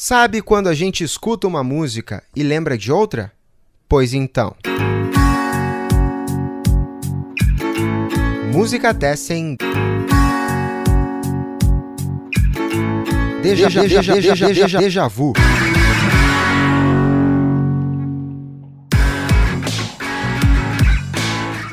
Sabe quando a gente escuta uma música e lembra de outra? Pois então. Música Tessen. Deja, deja, deja, deja, deja, deja vu.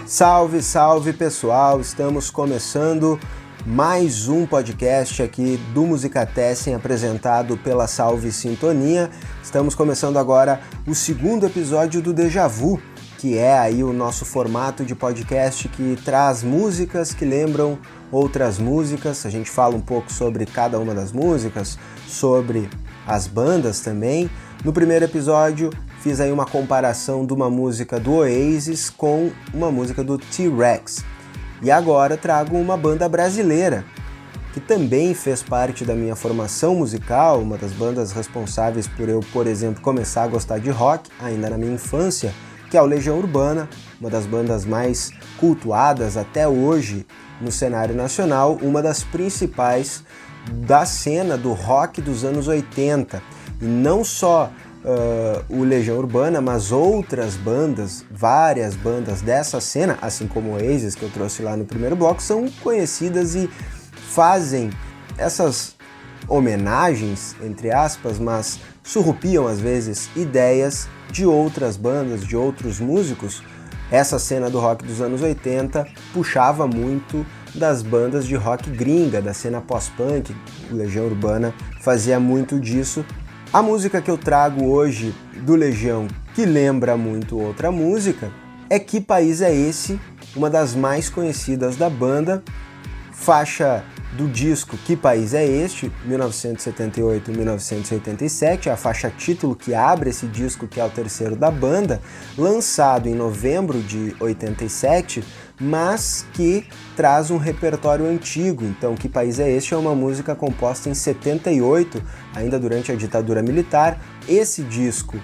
Salve, salve pessoal! Estamos começando mais um podcast aqui do Musicatessen apresentado pela Salve Sintonia. Estamos começando agora o segundo episódio do Deja Vu, que é aí o nosso formato de podcast que traz músicas que lembram outras músicas. A gente fala um pouco sobre cada uma das músicas, sobre as bandas também. No primeiro episódio, fiz aí uma comparação de uma música do Oasis com uma música do T-Rex. E agora trago uma banda brasileira que também fez parte da minha formação musical, uma das bandas responsáveis por eu, por exemplo, começar a gostar de rock ainda na minha infância, que é o Legião Urbana, uma das bandas mais cultuadas até hoje no cenário nacional, uma das principais da cena do rock dos anos 80. E não só uh, o Legião Urbana, mas outras bandas, várias bandas dessa cena, assim como o Oasis que eu trouxe lá no primeiro bloco, são conhecidas e fazem essas homenagens, entre aspas, mas surrupiam às vezes ideias de outras bandas, de outros músicos. Essa cena do rock dos anos 80 puxava muito das bandas de rock gringa, da cena pós-punk. Legião Urbana fazia muito disso a música que eu trago hoje do Legião, que lembra muito outra música, é Que País é Esse? Uma das mais conhecidas da banda, faixa do disco Que País é Este? 1978-1987, a faixa título que abre esse disco, que é o terceiro da banda, lançado em novembro de 87 mas que traz um repertório antigo. Então, Que País é Este? é uma música composta em 78, ainda durante a ditadura militar. Esse disco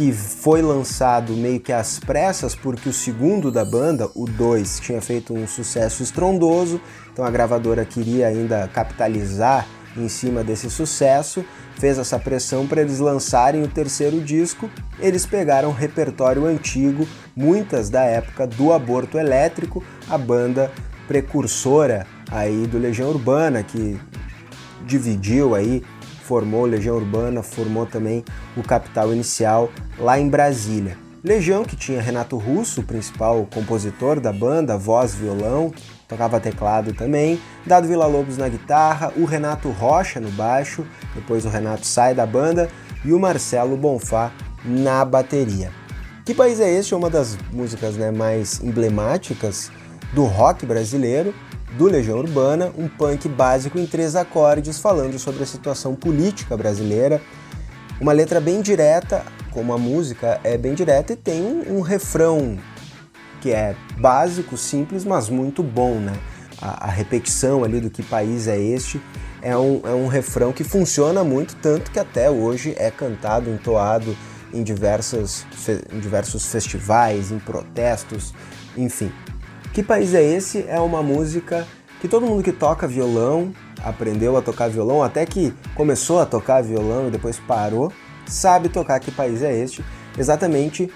que foi lançado meio que às pressas, porque o segundo da banda, o 2, tinha feito um sucesso estrondoso, então a gravadora queria ainda capitalizar em cima desse sucesso, fez essa pressão para eles lançarem o terceiro disco. Eles pegaram repertório antigo, muitas da época do aborto elétrico, a banda precursora aí do Legião Urbana que dividiu aí, formou Legião Urbana, formou também o Capital Inicial lá em Brasília. Legião que tinha Renato Russo, o principal compositor da banda, voz, violão, tocava teclado também, Dado Vila Lobos na guitarra, o Renato Rocha no baixo, depois o Renato sai da banda e o Marcelo Bonfá na bateria. Que País é Este é uma das músicas né, mais emblemáticas do rock brasileiro, do Legião Urbana, um punk básico em três acordes falando sobre a situação política brasileira. Uma letra bem direta, como a música é bem direta, e tem um, um refrão que é básico, simples, mas muito bom, né? A, a, repetição ali do que país é este é um, é um refrão que funciona muito, tanto que até hoje é cantado, entoado em, diversas, em diversos festivais, em protestos, enfim. Que País é Esse? É uma música que todo mundo que toca violão, aprendeu a tocar violão, até que começou a tocar violão e depois parou, sabe tocar Que País é Este? Exatamente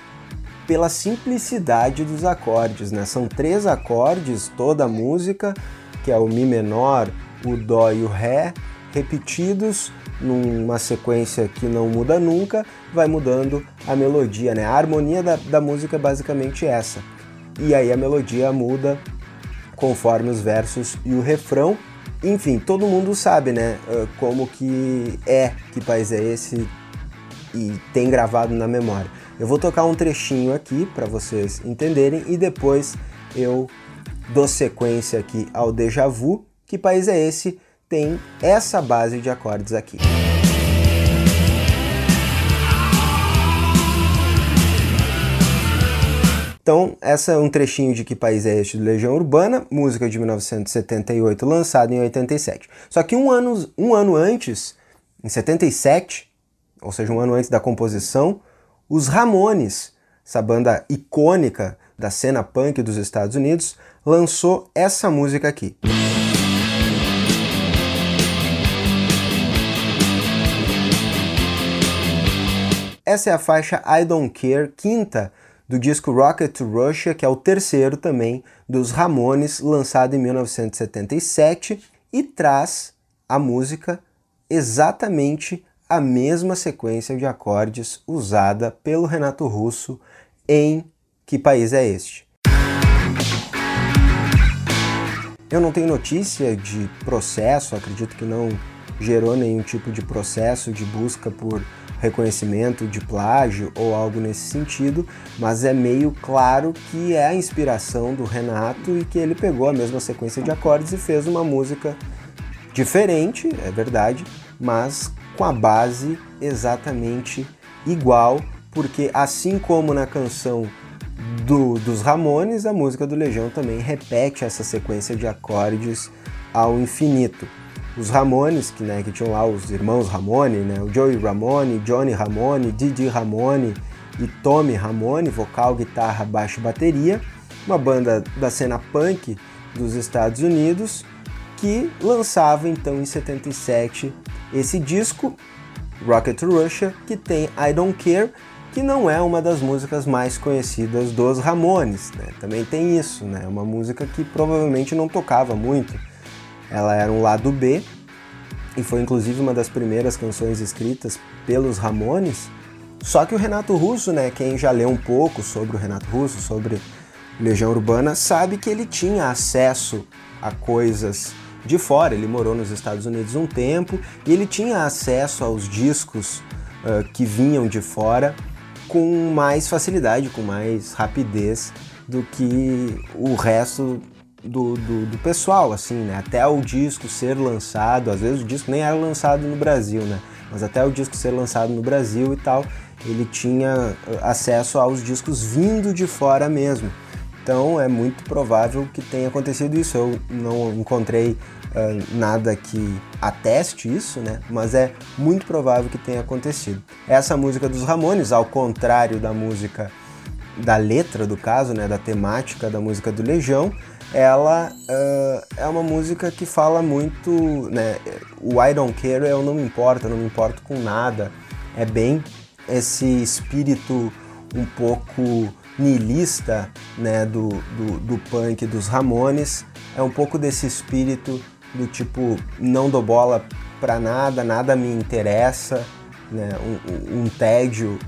pela simplicidade dos acordes, né? São três acordes toda a música, que é o Mi menor, o Dó e o Ré, repetidos numa sequência que não muda nunca, vai mudando a melodia, né? A harmonia da, da música é basicamente essa. E aí a melodia muda conforme os versos e o refrão. Enfim, todo mundo sabe, né? Como que é, que país é esse e tem gravado na memória. Eu vou tocar um trechinho aqui para vocês entenderem e depois eu dou sequência aqui ao déjà vu. Que país é esse? Tem essa base de acordes aqui. Então, essa é um trechinho de Que País é Este do Legião Urbana, música de 1978, lançada em 87. Só que um ano, um ano antes, em 77, ou seja, um ano antes da composição, os Ramones, essa banda icônica da cena punk dos Estados Unidos, lançou essa música aqui. Essa é a faixa I Don't Care, quinta do disco Rocket to Russia, que é o terceiro também dos Ramones, lançado em 1977, e traz a música exatamente a mesma sequência de acordes usada pelo Renato Russo em Que País é Este? Eu não tenho notícia de processo, acredito que não gerou nenhum tipo de processo de busca por reconhecimento de plágio ou algo nesse sentido, mas é meio claro que é a inspiração do Renato e que ele pegou a mesma sequência de acordes e fez uma música diferente, é verdade, mas com a base exatamente igual, porque assim como na canção do, dos Ramones, a música do Legião também repete essa sequência de acordes ao infinito. Os Ramones, que, né, que tinham lá os irmãos Ramone, né, o Joey Ramone, Johnny Ramone, Didi Ramone e Tommy Ramone, vocal, guitarra, baixo e bateria, uma banda da cena punk dos Estados Unidos que lançava então em 77 esse disco Rocket to Russia, que tem I Don't Care, que não é uma das músicas mais conhecidas dos Ramones, né? Também tem isso, né? Uma música que provavelmente não tocava muito ela era um lado B e foi inclusive uma das primeiras canções escritas pelos Ramones. Só que o Renato Russo, né, quem já leu um pouco sobre o Renato Russo, sobre Legião Urbana, sabe que ele tinha acesso a coisas de fora. Ele morou nos Estados Unidos um tempo e ele tinha acesso aos discos uh, que vinham de fora com mais facilidade, com mais rapidez do que o resto do, do, do, pessoal, assim, né? Até o disco ser lançado, às vezes o disco nem era lançado no Brasil, né? Mas até o disco ser lançado no Brasil e tal, ele tinha acesso aos discos vindo de fora mesmo. Então é muito provável que tenha acontecido isso. Eu não encontrei uh, nada que ateste isso, né? Mas é muito provável que tenha acontecido. Essa música dos Ramones, ao contrário da música da letra do caso, né, da temática da música do Legião, ela uh, é uma música que fala muito, né, o I don't care, eu não me importo, eu não me importo com nada. É bem esse espírito um pouco nihilista, né, do, do, do punk dos Ramones. É um pouco desse espírito do tipo, não dou bola pra nada, nada me interessa, né, um, um tédio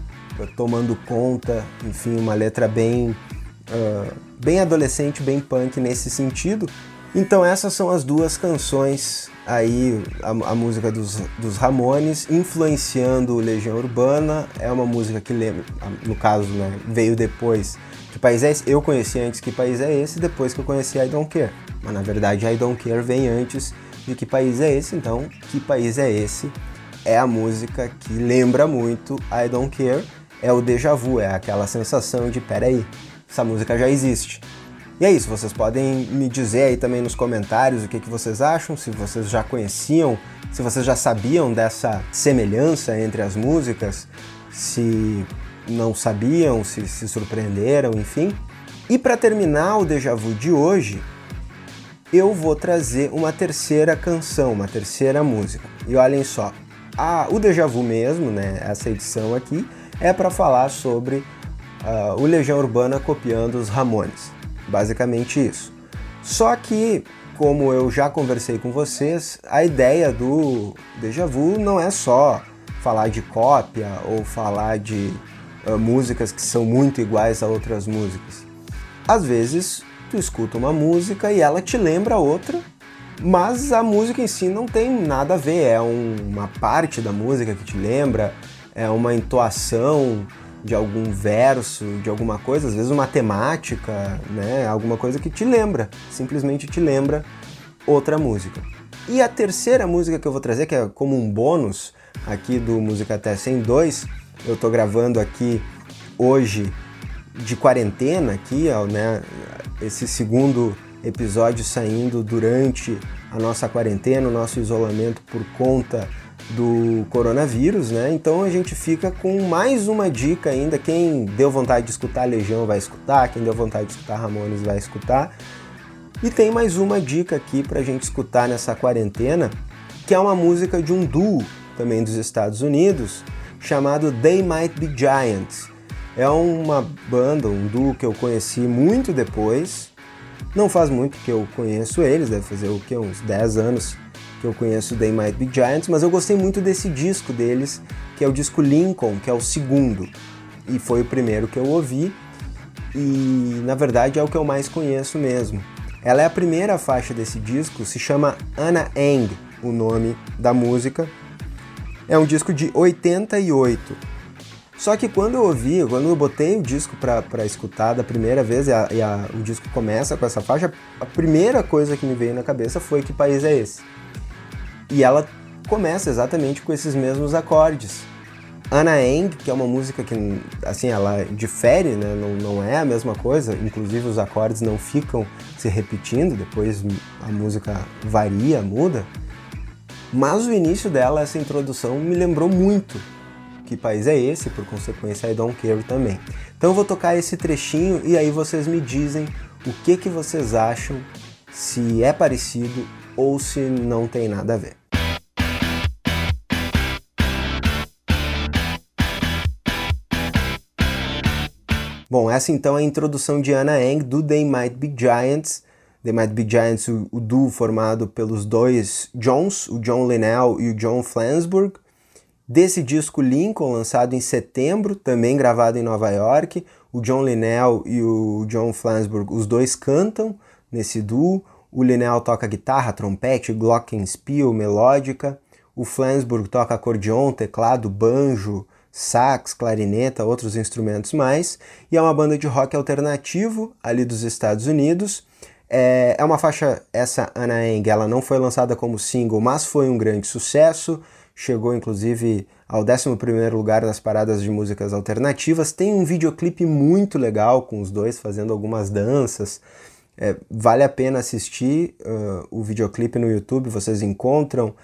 tomando conta, enfim, uma letra bem, uh, bem adolescente, bem punk nesse sentido. Então essas são as duas canções aí, a, a música dos, dos, Ramones, influenciando Legião Urbana, é uma música que lembra, no caso, né, veio depois. Que país é esse? Eu conheci antes Que País é Esse, depois que eu conheci I Don't Care. Mas na verdade I Don't Care vem antes de Que País é Esse, então Que País é Esse é a música que lembra muito I Don't Care é o déjà vu, é aquela sensação de peraí, essa música já existe. E é isso, vocês podem me dizer aí também nos comentários o que, que vocês acham, se vocês já conheciam, se vocês já sabiam dessa semelhança entre as músicas, se não sabiam, se se surpreenderam, enfim. E para terminar o déjà vu de hoje, eu vou trazer uma terceira canção, uma terceira música. E olhem só, a, o déjà vu mesmo, né, essa edição aqui, é para falar sobre uh, o Legião Urbana copiando os Ramones. Basicamente isso. Só que, como eu já conversei com vocês, a ideia do Deja Vu não é só falar de cópia ou falar de uh, músicas que são muito iguais a outras músicas. Às vezes, tu escuta uma música e ela te lembra outra, mas a música em si não tem nada a ver, é um, uma parte da música que te lembra, é uma entoação de algum verso, de alguma coisa, às vezes uma temática, né, alguma coisa que te lembra, simplesmente te lembra outra música. E a terceira música que eu vou trazer, que é como um bônus aqui do Música Até 102, eu estou gravando aqui hoje de quarentena aqui, ó, né, esse segundo episódio saindo durante a nossa quarentena, o nosso isolamento por conta do coronavírus, né? Então a gente fica com mais uma dica ainda. Quem deu vontade de escutar Legião vai escutar, quem deu vontade de escutar Ramones vai escutar. E tem mais uma dica aqui pra gente escutar nessa quarentena, que é uma música de um duo também dos Estados Unidos, chamado They Might Be Giants. É uma banda, um duo que eu conheci muito depois. Não faz muito que eu conheço eles, deve fazer o que uns 10 anos que eu conheço They Might Be Giants, mas eu gostei muito desse disco deles, que é o disco Lincoln, que é o segundo. E foi o primeiro que eu ouvi e na verdade é o que eu mais conheço mesmo. Ela é a primeira faixa desse disco, se chama Anna Eng, o nome da música. É um disco de 88. Só que quando eu ouvi, quando eu botei o disco para escutar da primeira vez e, a, e a, o disco começa com essa faixa, a primeira coisa que me veio na cabeça foi que país é esse? E ela começa exatamente com esses mesmos acordes. Anna Eng, que é uma música que, assim, ela difere, né? Não, não é a mesma coisa, inclusive os acordes não ficam se repetindo, depois a música varia, muda. Mas o início dela, essa introdução, me lembrou muito que país é esse, por consequência I Don't Care também. Então eu vou tocar esse trechinho e aí vocês me dizem o que, que vocês acham, se é parecido ou se não tem nada a ver. Bom, essa então é a introdução de Anna Eng do They Might Be Giants. They Might Be Giants, o, o duo formado pelos dois Johns, o John Linnell e o John Flansburgh. Desse disco Lincoln, lançado em setembro, também gravado em Nova York, o John Linnell e o John Flansburgh, os dois cantam nesse duo. O Linnell toca guitarra, trompete, glockenspiel, melódica. O Flansburgh toca acordeon, teclado, banjo, sax, clarineta, outros instrumentos mais, e é uma banda de rock alternativo ali dos Estados Unidos. É, é uma faixa, essa Anna Eng, ela não foi lançada como single, mas foi um grande sucesso, chegou inclusive ao 11º lugar nas paradas de músicas alternativas. Tem um videoclipe muito legal com os dois fazendo algumas danças. É, vale a pena assistir uh, o videoclipe no YouTube, vocês encontram.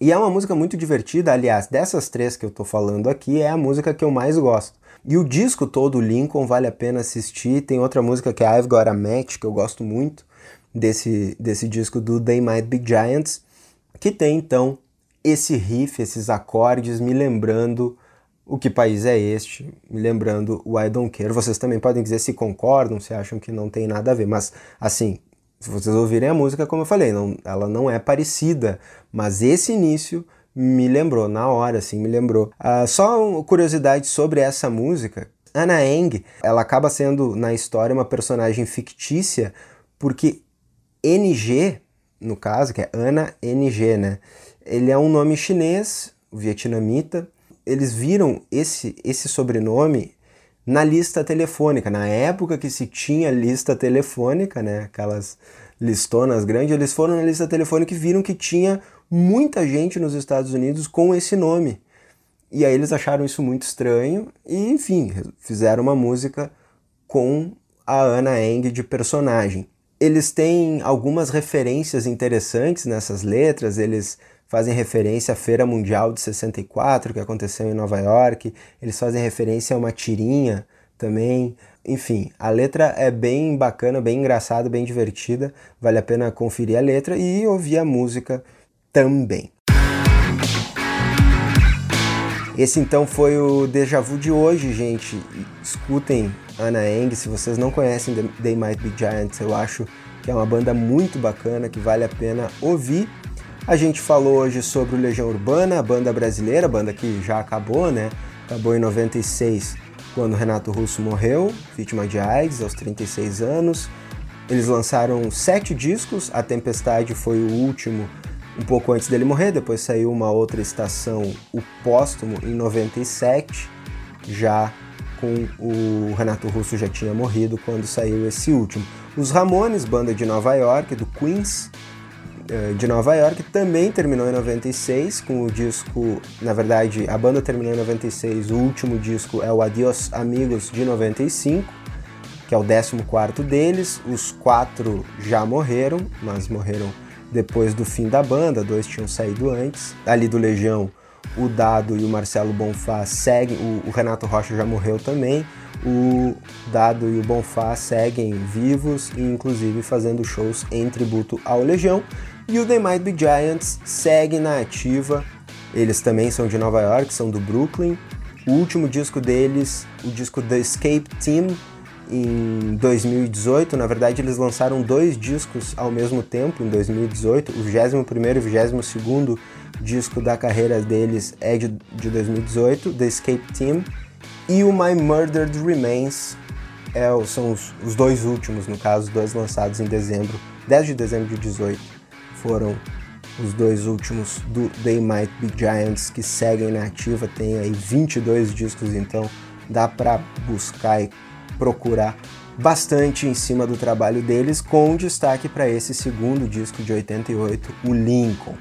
E é uma música muito divertida, aliás, dessas três que eu tô falando aqui, é a música que eu mais gosto. E o disco todo, Lincoln, vale a pena assistir. Tem outra música que é I've Got a Match, que eu gosto muito, desse, desse disco do They Might Be Giants, que tem então esse riff, esses acordes, me lembrando o que país é este, me lembrando o I Don't Care. Vocês também podem dizer se concordam, se acham que não tem nada a ver, mas assim, se vocês ouvirem a música, como eu falei, não, ela não é parecida, mas esse início me lembrou, na hora, assim, me lembrou. Uh, só uma curiosidade sobre essa música. Anna Eng, ela acaba sendo, na história, uma personagem fictícia, porque NG, no caso, que é Ana NG, né? Ele é um nome chinês, vietnamita. Eles viram esse, esse sobrenome na lista telefônica. Na época que se tinha lista telefônica, né, aquelas listonas grandes, eles foram na lista telefônica e viram que tinha muita gente nos Estados Unidos com esse nome. E aí eles acharam isso muito estranho e, enfim, fizeram uma música com a Anna Eng de personagem. Eles têm algumas referências interessantes nessas letras, eles fazem referência à Feira Mundial de 64, que aconteceu em Nova York, eles fazem referência a uma tirinha também. Enfim, a letra é bem bacana, bem engraçada, bem divertida, vale a pena conferir a letra e ouvir a música também. Esse então foi o Deja Vu de hoje, gente. Escutem Ana Eng, se vocês não conhecem They Might Be Giants, eu acho que é uma banda muito bacana que vale a pena ouvir. A gente falou hoje sobre o Legião Urbana, a banda brasileira, banda que já acabou, né? Acabou em 96, quando Renato Russo morreu, vítima de AIDS, aos 36 anos. Eles lançaram sete discos, A Tempestade foi o último, um pouco antes dele morrer, depois saiu uma outra estação, o Póstumo, em 97, já com o Renato Russo já tinha morrido quando saiu esse último. Os Ramones, banda de Nova York, do Queens, de Nova York, também terminou em 96 com o disco, na verdade, a banda terminou em 96, o último disco é o Adios Amigos de 95, que é o 14 deles. Os quatro já morreram, mas morreram depois do fim da banda, dois tinham saído antes. Ali do Legião, o Dado e o Marcelo Bonfá seguem, o, o Renato Rocha já morreu também. O Dado e o Bonfá seguem vivos e inclusive fazendo shows em tributo ao Legião. E o The Might Be Giants segue na ativa Eles também são de Nova York, são do Brooklyn. O último disco deles, o disco The Escape Team, em 2018. Na verdade, eles lançaram dois discos ao mesmo tempo, em 2018. O 21 e o 22 disco da carreira deles é de, de 2018, The Escape Team. E o My Murdered Remains é, são os, os dois últimos, no caso, dois lançados em dezembro, 10 de dezembro de 18. Foram os dois últimos do They Might Be Giants que seguem na ativa, tem aí 22 discos, então dá para buscar e procurar bastante em cima do trabalho deles, com destaque para esse segundo disco de 88, o Lincoln.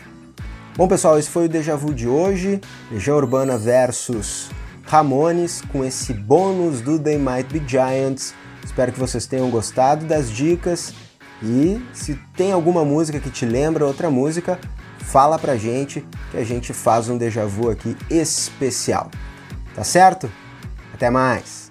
Bom pessoal, esse foi o Deja Vu de hoje, Legião Urbana versus Ramones, com esse bônus do They Might Be Giants. Espero que vocês tenham gostado das dicas e se tem alguma música que te lembra outra música, fala pra gente que a gente faz um déjà vu aqui especial. Tá certo? Até mais!